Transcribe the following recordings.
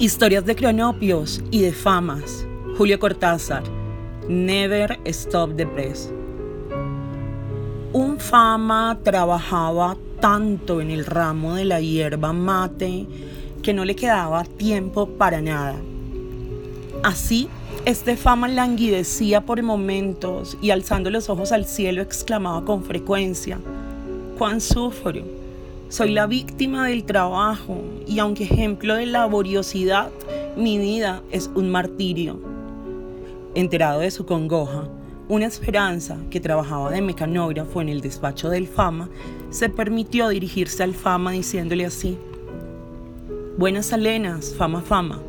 Historias de cronopios y de famas. Julio Cortázar. Never Stop the Press. Un fama trabajaba tanto en el ramo de la hierba mate que no le quedaba tiempo para nada. Así, este fama languidecía por momentos y alzando los ojos al cielo exclamaba con frecuencia, cuán sufro, soy la víctima del trabajo y aunque ejemplo de laboriosidad, mi vida es un martirio. Enterado de su congoja, una esperanza que trabajaba de mecanógrafo en el despacho del Fama, se permitió dirigirse al Fama diciéndole así, Buenas alenas, Fama Fama.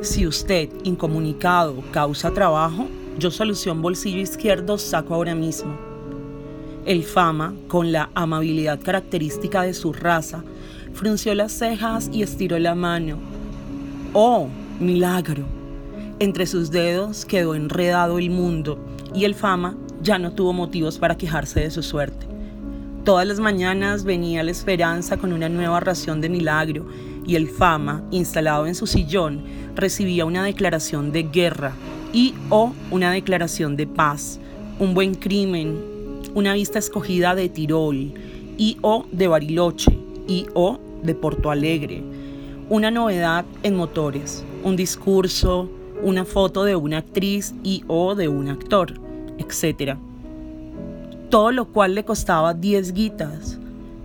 Si usted, incomunicado, causa trabajo, yo solución bolsillo izquierdo saco ahora mismo. El Fama, con la amabilidad característica de su raza, frunció las cejas y estiró la mano. ¡Oh, milagro! Entre sus dedos quedó enredado el mundo y el Fama ya no tuvo motivos para quejarse de su suerte. Todas las mañanas venía la esperanza con una nueva ración de milagro y el Fama, instalado en su sillón, recibía una declaración de guerra y o una declaración de paz, un buen crimen, una vista escogida de Tirol y o de Bariloche y o de Porto Alegre, una novedad en motores, un discurso, una foto de una actriz y o de un actor, etc. Todo lo cual le costaba 10 guitas,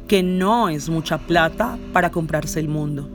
que no es mucha plata para comprarse el mundo.